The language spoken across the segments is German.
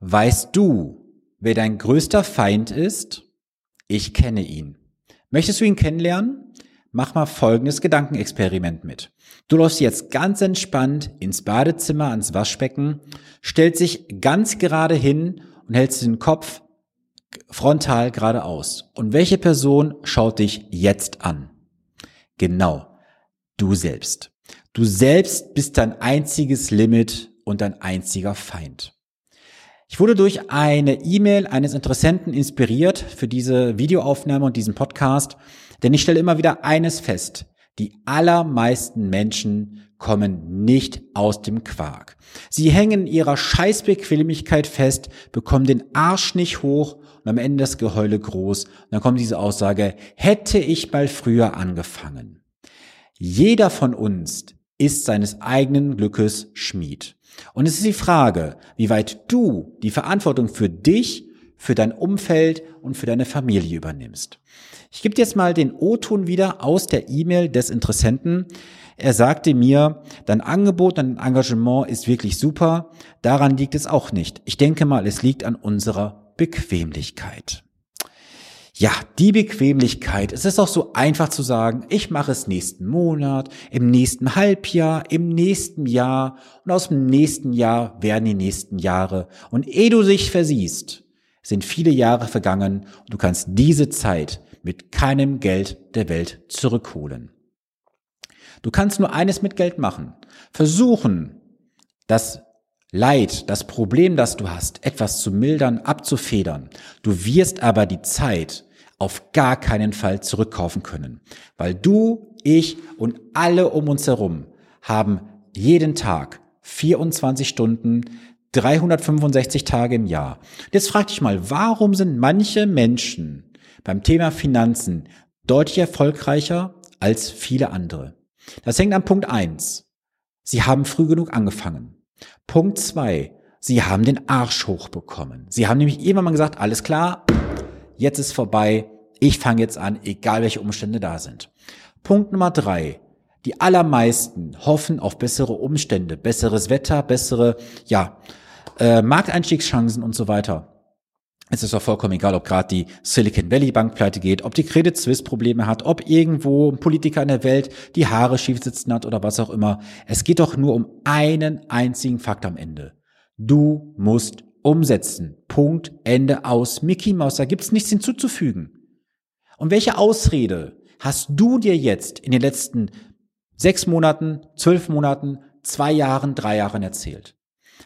Weißt du, wer dein größter Feind ist? Ich kenne ihn. Möchtest du ihn kennenlernen? Mach mal folgendes Gedankenexperiment mit. Du läufst jetzt ganz entspannt ins Badezimmer, ans Waschbecken, stellst dich ganz gerade hin und hältst den Kopf frontal geradeaus. Und welche Person schaut dich jetzt an? Genau, du selbst. Du selbst bist dein einziges Limit und dein einziger Feind. Ich wurde durch eine E-Mail eines Interessenten inspiriert für diese Videoaufnahme und diesen Podcast, denn ich stelle immer wieder eines fest. Die allermeisten Menschen kommen nicht aus dem Quark. Sie hängen in ihrer Scheißbequemlichkeit fest, bekommen den Arsch nicht hoch und am Ende das Geheule groß. Und dann kommt diese Aussage, hätte ich mal früher angefangen. Jeder von uns ist seines eigenen Glückes Schmied. Und es ist die Frage, wie weit du die Verantwortung für dich, für dein Umfeld und für deine Familie übernimmst. Ich gebe jetzt mal den O-Ton wieder aus der E-Mail des Interessenten. Er sagte mir, dein Angebot, dein Engagement ist wirklich super. Daran liegt es auch nicht. Ich denke mal, es liegt an unserer Bequemlichkeit. Ja, die Bequemlichkeit. Es ist auch so einfach zu sagen, ich mache es nächsten Monat, im nächsten Halbjahr, im nächsten Jahr und aus dem nächsten Jahr werden die nächsten Jahre. Und ehe du dich versiehst, sind viele Jahre vergangen und du kannst diese Zeit mit keinem Geld der Welt zurückholen. Du kannst nur eines mit Geld machen. Versuchen, das Leid, das Problem, das du hast, etwas zu mildern, abzufedern. Du wirst aber die Zeit auf gar keinen Fall zurückkaufen können, weil du, ich und alle um uns herum haben jeden Tag 24 Stunden, 365 Tage im Jahr. Jetzt frag dich mal, warum sind manche Menschen beim Thema Finanzen deutlich erfolgreicher als viele andere? Das hängt an Punkt eins. Sie haben früh genug angefangen. Punkt zwei. Sie haben den Arsch hochbekommen. Sie haben nämlich irgendwann mal gesagt, alles klar, jetzt ist vorbei, ich fange jetzt an, egal welche Umstände da sind. Punkt Nummer drei. Die allermeisten hoffen auf bessere Umstände, besseres Wetter, bessere, ja, äh, Markteinstiegschancen und so weiter. Es ist doch vollkommen egal, ob gerade die Silicon Valley Bank pleite geht, ob die Credit Suisse Probleme hat, ob irgendwo ein Politiker in der Welt die Haare schief sitzen hat oder was auch immer. Es geht doch nur um einen einzigen Fakt am Ende. Du musst umsetzen. Punkt, Ende aus. Mickey Mouse, da gibt's nichts hinzuzufügen. Und welche Ausrede hast du dir jetzt in den letzten sechs Monaten, zwölf Monaten, zwei Jahren, drei Jahren erzählt?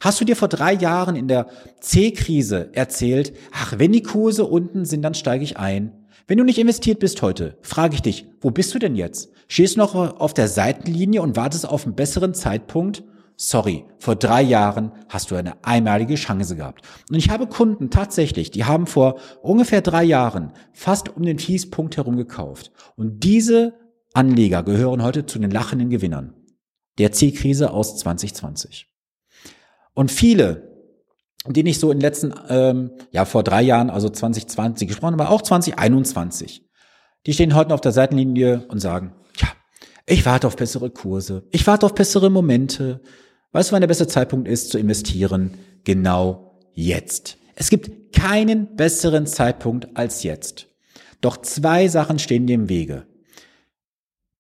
Hast du dir vor drei Jahren in der C-Krise erzählt, ach, wenn die Kurse unten sind, dann steige ich ein? Wenn du nicht investiert bist heute, frage ich dich, wo bist du denn jetzt? Stehst du noch auf der Seitenlinie und wartest auf einen besseren Zeitpunkt? Sorry, vor drei Jahren hast du eine einmalige Chance gehabt. Und ich habe Kunden tatsächlich, die haben vor ungefähr drei Jahren fast um den Fließpunkt herum gekauft. Und diese Anleger gehören heute zu den lachenden Gewinnern der C-Krise aus 2020. Und viele, die nicht so in den letzten, ähm, ja vor drei Jahren, also 2020 gesprochen, aber auch 2021, die stehen heute auf der Seitenlinie und sagen, ich warte auf bessere Kurse, ich warte auf bessere Momente. Weißt du, wann der beste Zeitpunkt ist zu investieren? Genau jetzt. Es gibt keinen besseren Zeitpunkt als jetzt. Doch zwei Sachen stehen dir im Wege.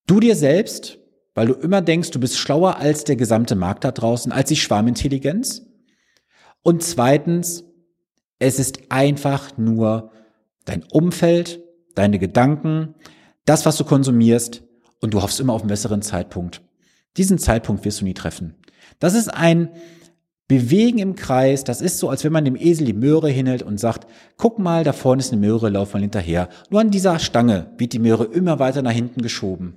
Du dir selbst weil du immer denkst, du bist schlauer als der gesamte Markt da draußen, als die Schwarmintelligenz. Und zweitens, es ist einfach nur dein Umfeld, deine Gedanken, das, was du konsumierst und du hoffst immer auf einen besseren Zeitpunkt. Diesen Zeitpunkt wirst du nie treffen. Das ist ein Bewegen im Kreis, das ist so, als wenn man dem Esel die Möhre hinhält und sagt, guck mal, da vorne ist eine Möhre, lauf mal hinterher. Nur an dieser Stange wird die Möhre immer weiter nach hinten geschoben.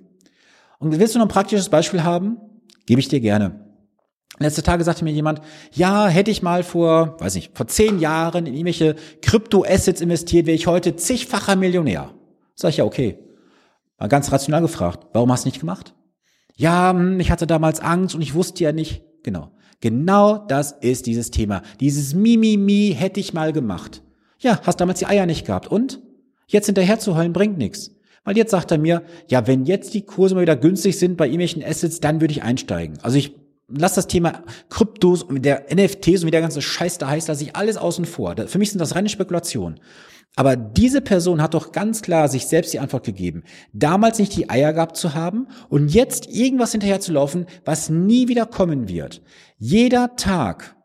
Und willst du noch ein praktisches Beispiel haben? Gebe ich dir gerne. Letzte Tage sagte mir jemand, ja, hätte ich mal vor, weiß nicht, vor zehn Jahren in irgendwelche Krypto-Assets investiert, wäre ich heute zigfacher Millionär. Sag ich ja, okay. Mal ganz rational gefragt, warum hast du nicht gemacht? Ja, hm, ich hatte damals Angst und ich wusste ja nicht. Genau. Genau das ist dieses Thema. Dieses Mimimi hätte ich mal gemacht. Ja, hast damals die Eier nicht gehabt. Und? Jetzt hinterher zu heulen bringt nichts. Weil jetzt sagt er mir, ja, wenn jetzt die Kurse mal wieder günstig sind bei irgendwelchen Assets, dann würde ich einsteigen. Also ich lass das Thema Kryptos und der NFTs und wie der ganze Scheiß da heißt, lasse ich alles außen vor. Für mich sind das reine Spekulationen. Aber diese Person hat doch ganz klar sich selbst die Antwort gegeben, damals nicht die Eier gehabt zu haben und jetzt irgendwas hinterher zu laufen, was nie wieder kommen wird. Jeder Tag,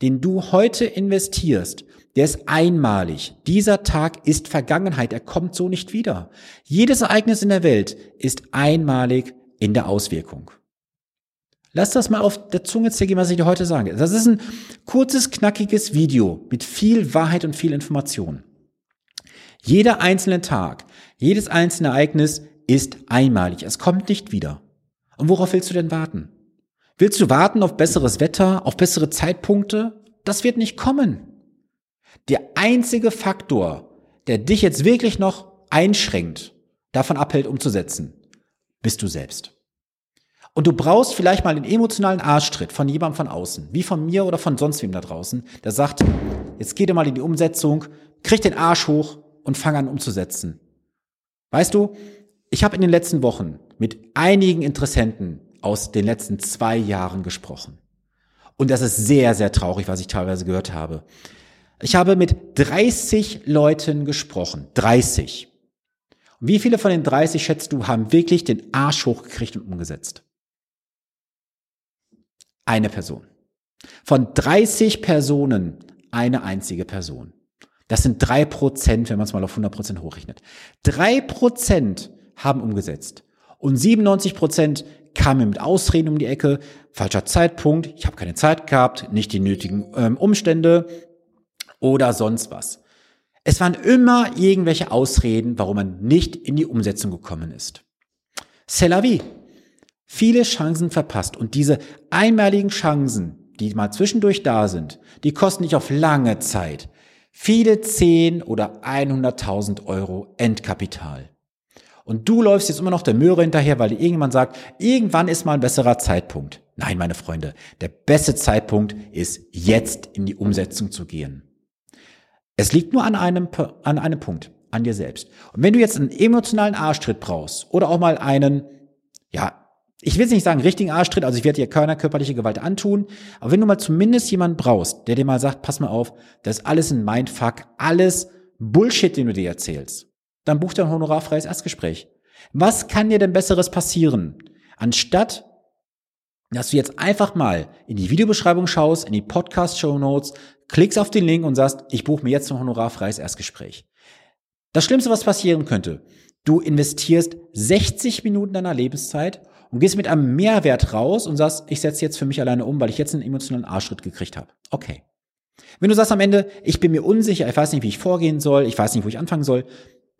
den du heute investierst, der ist einmalig. Dieser Tag ist Vergangenheit. Er kommt so nicht wieder. Jedes Ereignis in der Welt ist einmalig in der Auswirkung. Lass das mal auf der Zunge zergehen, was ich dir heute sage. Das ist ein kurzes, knackiges Video mit viel Wahrheit und viel Information. Jeder einzelne Tag, jedes einzelne Ereignis ist einmalig. Es kommt nicht wieder. Und worauf willst du denn warten? Willst du warten auf besseres Wetter, auf bessere Zeitpunkte? Das wird nicht kommen. Der einzige Faktor, der dich jetzt wirklich noch einschränkt, davon abhält, umzusetzen, bist du selbst. Und du brauchst vielleicht mal den emotionalen Arschtritt von jemandem von außen, wie von mir oder von sonst wem da draußen, der sagt, jetzt geh dir mal in die Umsetzung, krieg den Arsch hoch und fang an umzusetzen. Weißt du, ich habe in den letzten Wochen mit einigen Interessenten aus den letzten zwei Jahren gesprochen. Und das ist sehr, sehr traurig, was ich teilweise gehört habe. Ich habe mit 30 Leuten gesprochen. 30. Und wie viele von den 30, schätzt du, haben wirklich den Arsch hochgekriegt und umgesetzt? Eine Person. Von 30 Personen eine einzige Person. Das sind drei Prozent, wenn man es mal auf 100 Prozent hochrechnet. Drei Prozent haben umgesetzt. Und 97 Prozent kamen mit Ausreden um die Ecke, falscher Zeitpunkt, ich habe keine Zeit gehabt, nicht die nötigen ähm, Umstände oder sonst was. Es waren immer irgendwelche Ausreden, warum man nicht in die Umsetzung gekommen ist. C'est la vie viele Chancen verpasst. Und diese einmaligen Chancen, die mal zwischendurch da sind, die kosten nicht auf lange Zeit viele 10 oder 100.000 Euro Endkapital. Und du läufst jetzt immer noch der Möhre hinterher, weil dir irgendjemand sagt, irgendwann ist mal ein besserer Zeitpunkt. Nein, meine Freunde, der beste Zeitpunkt ist jetzt in die Umsetzung zu gehen. Es liegt nur an einem, an einem Punkt, an dir selbst. Und wenn du jetzt einen emotionalen Arschtritt brauchst oder auch mal einen, ja, ich will jetzt nicht sagen richtigen Arschtritt, also ich werde dir keiner körperliche Gewalt antun, aber wenn du mal zumindest jemanden brauchst, der dir mal sagt, pass mal auf, das ist alles ein Mindfuck, alles Bullshit, den du dir erzählst, dann buch dir ein honorarfreies Erstgespräch. Was kann dir denn besseres passieren, anstatt dass du jetzt einfach mal in die Videobeschreibung schaust, in die Podcast-Show Notes, klickst auf den Link und sagst, ich buche mir jetzt ein honorarfreies Erstgespräch. Das Schlimmste, was passieren könnte, du investierst 60 Minuten deiner Lebenszeit und gehst mit einem Mehrwert raus und sagst, ich setze jetzt für mich alleine um, weil ich jetzt einen emotionalen Arschschritt gekriegt habe. Okay. Wenn du sagst am Ende, ich bin mir unsicher, ich weiß nicht, wie ich vorgehen soll, ich weiß nicht, wo ich anfangen soll,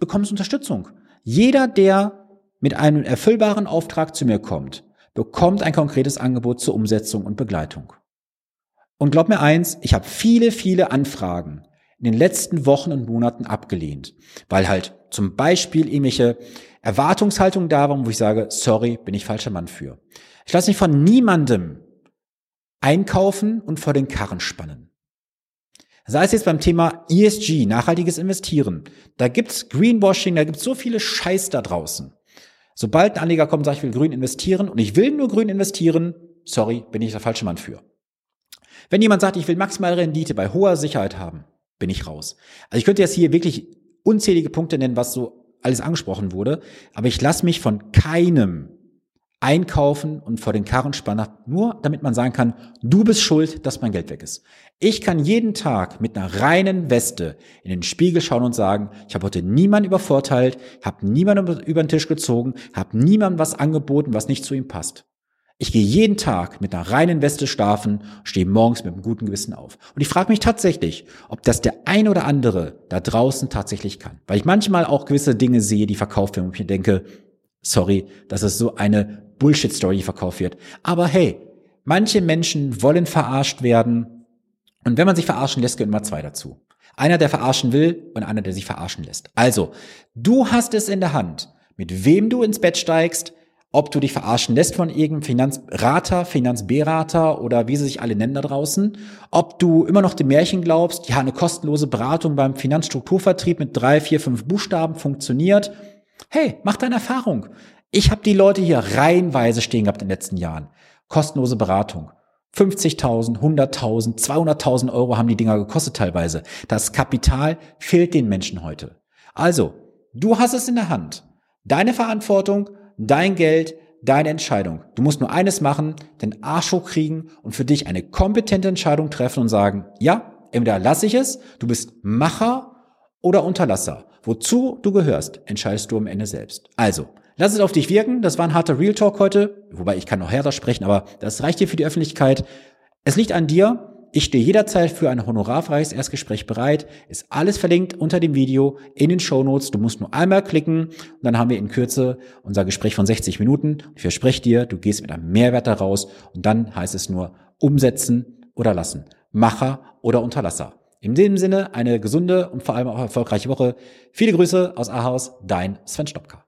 bekommst Unterstützung. Jeder, der mit einem erfüllbaren Auftrag zu mir kommt, bekommt ein konkretes Angebot zur Umsetzung und Begleitung. Und glaub mir eins, ich habe viele, viele Anfragen in den letzten Wochen und Monaten abgelehnt, weil halt zum Beispiel irgendwelche Erwartungshaltung da war, wo ich sage, sorry, bin ich falscher Mann für. Ich lasse mich von niemandem einkaufen und vor den Karren spannen. Sei es jetzt beim Thema ESG, nachhaltiges Investieren. Da gibt's Greenwashing, da gibt's so viele Scheiß da draußen. Sobald ein Anleger kommt und sagt, ich will grün investieren und ich will nur grün investieren, sorry, bin ich der falsche Mann für. Wenn jemand sagt, ich will maximale Rendite bei hoher Sicherheit haben, bin ich raus. Also ich könnte jetzt hier wirklich unzählige Punkte nennen, was so alles angesprochen wurde. Aber ich lasse mich von keinem einkaufen und vor den Karren spannen, nur damit man sagen kann, du bist schuld, dass mein Geld weg ist. Ich kann jeden Tag mit einer reinen Weste in den Spiegel schauen und sagen, ich habe heute niemanden übervorteilt, habe niemanden über den Tisch gezogen, habe niemandem was angeboten, was nicht zu ihm passt. Ich gehe jeden Tag mit einer reinen Weste schlafen, stehe morgens mit einem guten Gewissen auf. Und ich frage mich tatsächlich, ob das der ein oder andere da draußen tatsächlich kann. Weil ich manchmal auch gewisse Dinge sehe, die verkauft werden und ich mir denke, sorry, das ist so eine Bullshit-Story, die verkauft wird. Aber hey, manche Menschen wollen verarscht werden. Und wenn man sich verarschen lässt, gehören immer zwei dazu. Einer, der verarschen will und einer, der sich verarschen lässt. Also, du hast es in der Hand, mit wem du ins Bett steigst, ob du dich verarschen lässt von irgendeinem Finanzrater, Finanzberater oder wie sie sich alle nennen da draußen, ob du immer noch dem Märchen glaubst, ja, eine kostenlose Beratung beim Finanzstrukturvertrieb mit drei, vier, fünf Buchstaben funktioniert. Hey, mach deine Erfahrung. Ich habe die Leute hier reihenweise stehen gehabt in den letzten Jahren. Kostenlose Beratung. 50.000, 100.000, 200.000 Euro haben die Dinger gekostet teilweise. Das Kapital fehlt den Menschen heute. Also, du hast es in der Hand. Deine Verantwortung, dein Geld, deine Entscheidung. Du musst nur eines machen, den Arsch hochkriegen und für dich eine kompetente Entscheidung treffen und sagen, ja, entweder lasse ich es, du bist Macher oder Unterlasser. Wozu du gehörst, entscheidest du am Ende selbst. Also, Lass es auf dich wirken. Das war ein harter Real Talk heute. Wobei ich kann noch härter sprechen, aber das reicht dir für die Öffentlichkeit. Es liegt an dir. Ich stehe jederzeit für ein honorarfreies Erstgespräch bereit. Ist alles verlinkt unter dem Video in den Show Notes. Du musst nur einmal klicken und dann haben wir in Kürze unser Gespräch von 60 Minuten. Ich verspreche dir, du gehst mit einem Mehrwert daraus und dann heißt es nur umsetzen oder lassen. Macher oder Unterlasser. In dem Sinne eine gesunde und vor allem auch erfolgreiche Woche. Viele Grüße aus Ahaus, dein Sven Stopka.